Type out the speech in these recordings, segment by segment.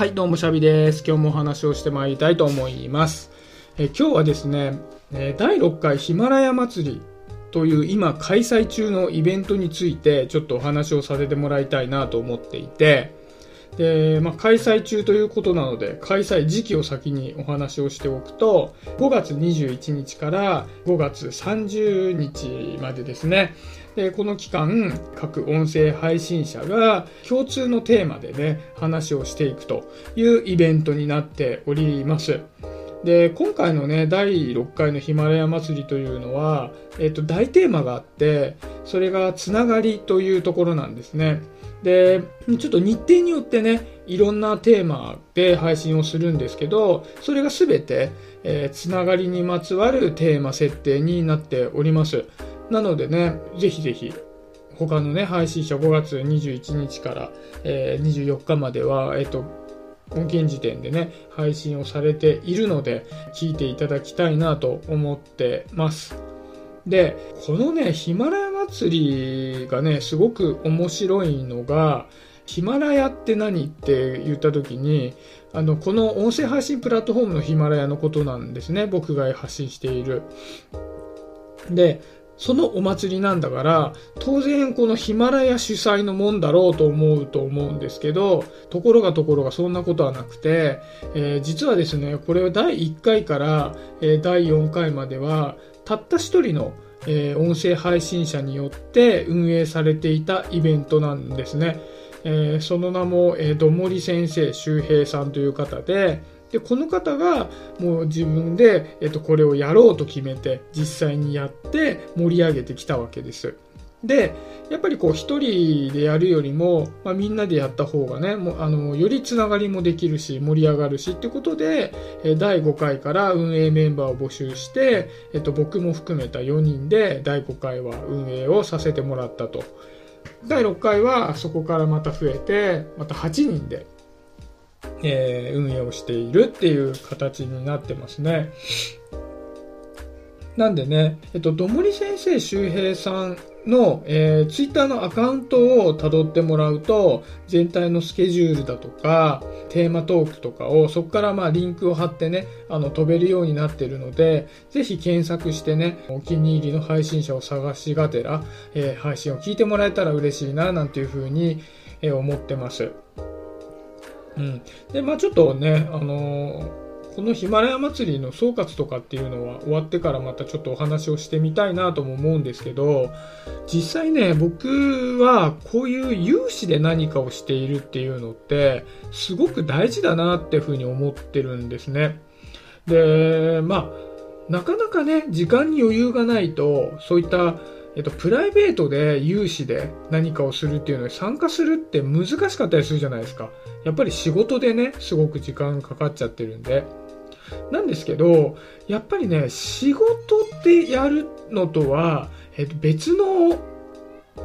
はい、どうもシャビです。今日もお話をしてまいりたいと思います。え今日はですね、第6回ヒマラヤ祭りという今開催中のイベントについてちょっとお話をさせてもらいたいなと思っていて、で、まあ、開催中ということなので、開催時期を先にお話をしておくと、5月21日から5月30日までですね、でこの期間、各音声配信者が共通のテーマでね、話をしていくというイベントになっております。で、今回のね、第6回のヒマラヤ祭りというのは、えっと、大テーマがあって、それがつながりというところなんですね。で、ちょっと日程によってね、いろんなテーマで配信をするんですけど、それがすべて、えーつながりにまつわるテーマ設定になっております。なのでね、ぜひぜひ、他のね、配信者5月21日から、えー24日までは、えっ、と、現時点でね、配信をされているので、聞いていただきたいなと思ってます。で、このね、ヒマラヤ祭りがね、すごく面白いのが、ヒマラヤって何って言った時に、あの、この音声配信プラットフォームのヒマラヤのことなんですね。僕が発信している。で、そのお祭りなんだから、当然このヒマラヤ主催のもんだろうと思うと思うんですけど、ところがところがそんなことはなくて、えー実はですね、これは第1回から、えー第4回までは、たった一人の、えー音声配信者によって運営されていたイベントなんですね。えーその名も、えー、どもり先生周平さんという方で、で、この方がもう自分で、えっと、これをやろうと決めて、実際にやって盛り上げてきたわけです。で、やっぱりこう一人でやるよりも、まあ、みんなでやった方がね、もうあの、よりつながりもできるし、盛り上がるしってことで、第5回から運営メンバーを募集して、えっと、僕も含めた4人で第5回は運営をさせてもらったと。第6回はそこからまた増えて、また8人で、えー運営をしているっていう形になってますね。なんでね、えっと、どもり先生周平さんの、えー、ツイッターのアカウントを辿ってもらうと、全体のスケジュールだとか、テーマトークとかを、そこからまあリンクを貼ってね、あの、飛べるようになってるので、ぜひ検索してね、お気に入りの配信者を探しがてら、えー配信を聞いてもらえたら嬉しいな、なんていうふうに、えー思ってます。うん。で、まあちょっとね、あのーこのヒマラヤ祭りの総括とかっていうのは終わってからまたちょっとお話をしてみたいなとも思うんですけど、実際ね、僕はこういう有志で何かをしているっていうのって、すごく大事だなっていうふうに思ってるんですね。で、まあ、なかなかね、時間に余裕がないと、そういったえっと、プライベートで有志で何かをするっていうのに参加するって難しかったりするじゃないですか。やっぱり仕事でね、すごく時間かかっちゃってるんで。なんですけど、やっぱりね、仕事ってやるのとは、えっと、別の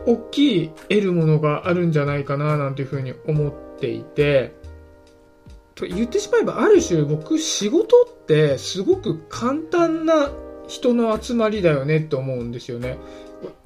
大きい得るものがあるんじゃないかな、なんていうふうに思っていて、と言ってしまえば、ある種僕仕事ってすごく簡単な人の集まりだよねって思うんですよね。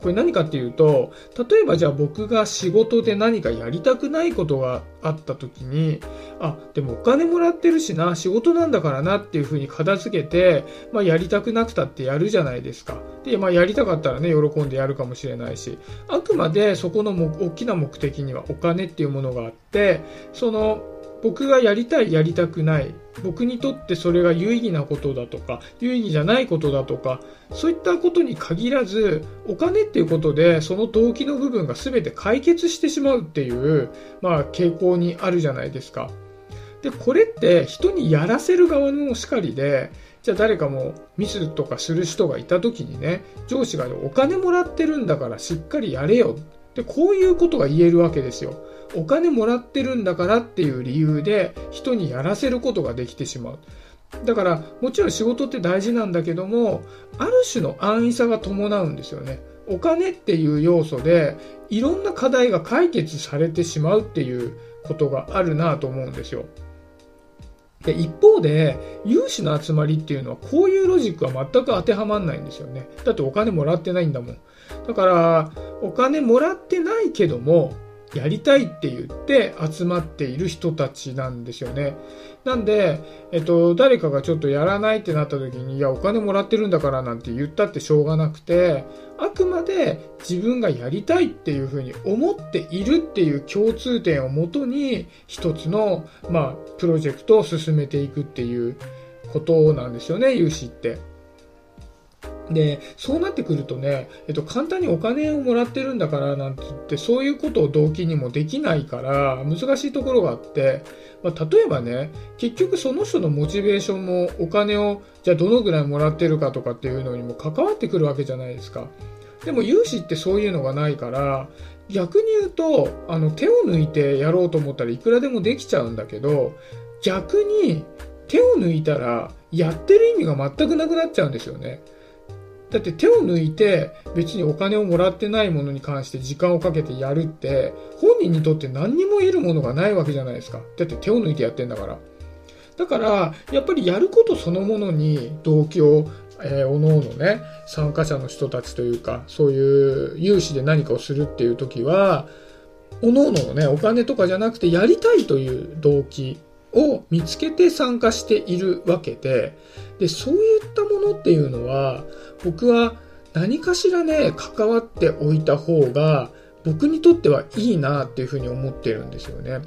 これ何かっていうと、例えばじゃあ僕が仕事で何かやりたくないことがあった時に、あ、でもお金もらってるしな、仕事なんだからなっていうふうに片付けて、まあやりたくなくたってやるじゃないですか。で、まあやりたかったらね、喜んでやるかもしれないし、あくまでそこの目大きな目的にはお金っていうものがあって、その、僕がやりたい、やりたくない、僕にとってそれが有意義なことだとか、有意義じゃないことだとか、そういったことに限らず、お金っていうことで、その動機の部分が全て解決してしまうっていう、まあ、傾向にあるじゃないですか。で、これって人にやらせる側のしかりで、じゃあ誰かもミスとかする人がいた時にね、上司がお金もらってるんだからしっかりやれよ。で、こういうことが言えるわけですよ。お金もらってるんだからっていう理由で人にやらせることができてしまう。だから、もちろん仕事って大事なんだけども、ある種の安易さが伴うんですよね。お金っていう要素で、いろんな課題が解決されてしまうっていうことがあるなと思うんですよ。で、一方で、融資の集まりっていうのは、こういうロジックは全く当てはまんないんですよね。だってお金もらってないんだもん。だから、お金もらってないけども、やりたいって言って集まっている人たちなんですよね。なんで、えっと、誰かがちょっとやらないってなった時に、いや、お金もらってるんだからなんて言ったってしょうがなくて、あくまで自分がやりたいっていうふうに思っているっていう共通点をもとに、一つの、まあ、プロジェクトを進めていくっていうことなんですよね、融資って。で、そうなってくるとね、えっと、簡単にお金をもらってるんだからなんて言って、そういうことを動機にもできないから、難しいところがあって、まあ、例えばね、結局その人のモチベーションもお金を、じゃあどのぐらいもらってるかとかっていうのにも関わってくるわけじゃないですか。でも融資ってそういうのがないから、逆に言うと、あの、手を抜いてやろうと思ったらいくらでもできちゃうんだけど、逆に手を抜いたらやってる意味が全くなくなっちゃうんですよね。だって手を抜いて別にお金をもらってないものに関して時間をかけてやるって本人にとって何にも得るものがないわけじゃないですか。だって手を抜いてやってんだから。だから、やっぱりやることそのものに動機を、えー、おのおのね、参加者の人たちというか、そういう有志で何かをするっていう時は、おのおののね、お金とかじゃなくてやりたいという動機を見つけて参加しているわけで、で、そういったものっていうのは、僕は何かしらね、関わっておいた方が、僕にとってはいいなっていうふうに思ってるんですよね。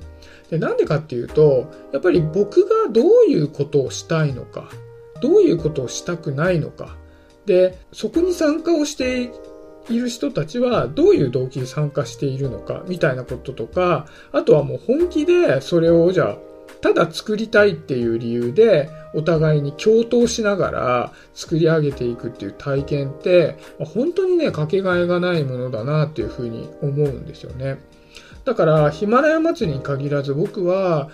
で、なんでかっていうと、やっぱり僕がどういうことをしたいのか、どういうことをしたくないのか、で、そこに参加をしている人たちはどういう動機で参加しているのか、みたいなこととか、あとはもう本気でそれをじゃあただ作りたいっていう理由で、お互いに共闘しながら作り上げていくっていう体験って、本当にね、かけがえがないものだなっていうふうに思うんですよね。だから、ヒマラヤ祭りに限らず僕は、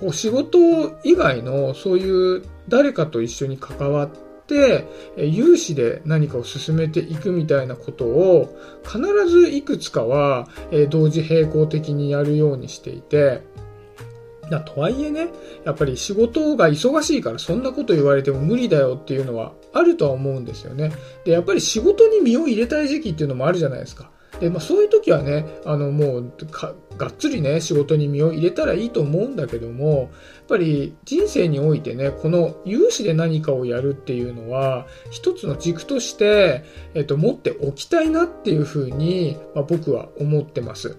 こう仕事以外のそういう誰かと一緒に関わって、有志で何かを進めていくみたいなことを必ずいくつかは同時並行的にやるようにしていて、だとはいえね、やっぱり仕事が忙しいからそんなこと言われても無理だよっていうのはあるとは思うんですよね。で、やっぱり仕事に身を入れたい時期っていうのもあるじゃないですか。で、まあそういう時はね、あのもうがっつりね、仕事に身を入れたらいいと思うんだけども、やっぱり人生においてね、この有志で何かをやるっていうのは、一つの軸として、えっと、持っておきたいなっていうふうに、まあ、僕は思ってます。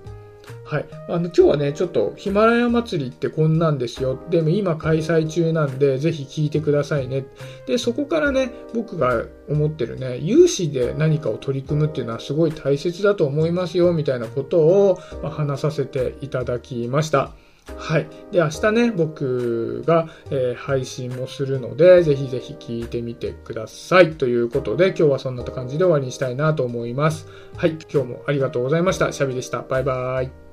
はい。あの、今日はね、ちょっとヒマラヤ祭りってこんなんですよ。でも今開催中なんで、ぜひ聞いてくださいね。で、そこからね、僕が思ってるね、有志で何かを取り組むっていうのはすごい大切だと思いますよ、みたいなことを、ま話させていただきました。はい。で、明日ね、僕が、えー、配信もするので、ぜひぜひ聞いてみてください。ということで、今日はそんな感じで終わりにしたいなと思います。はい。今日もありがとうございました。シャビでした。バイバーイ。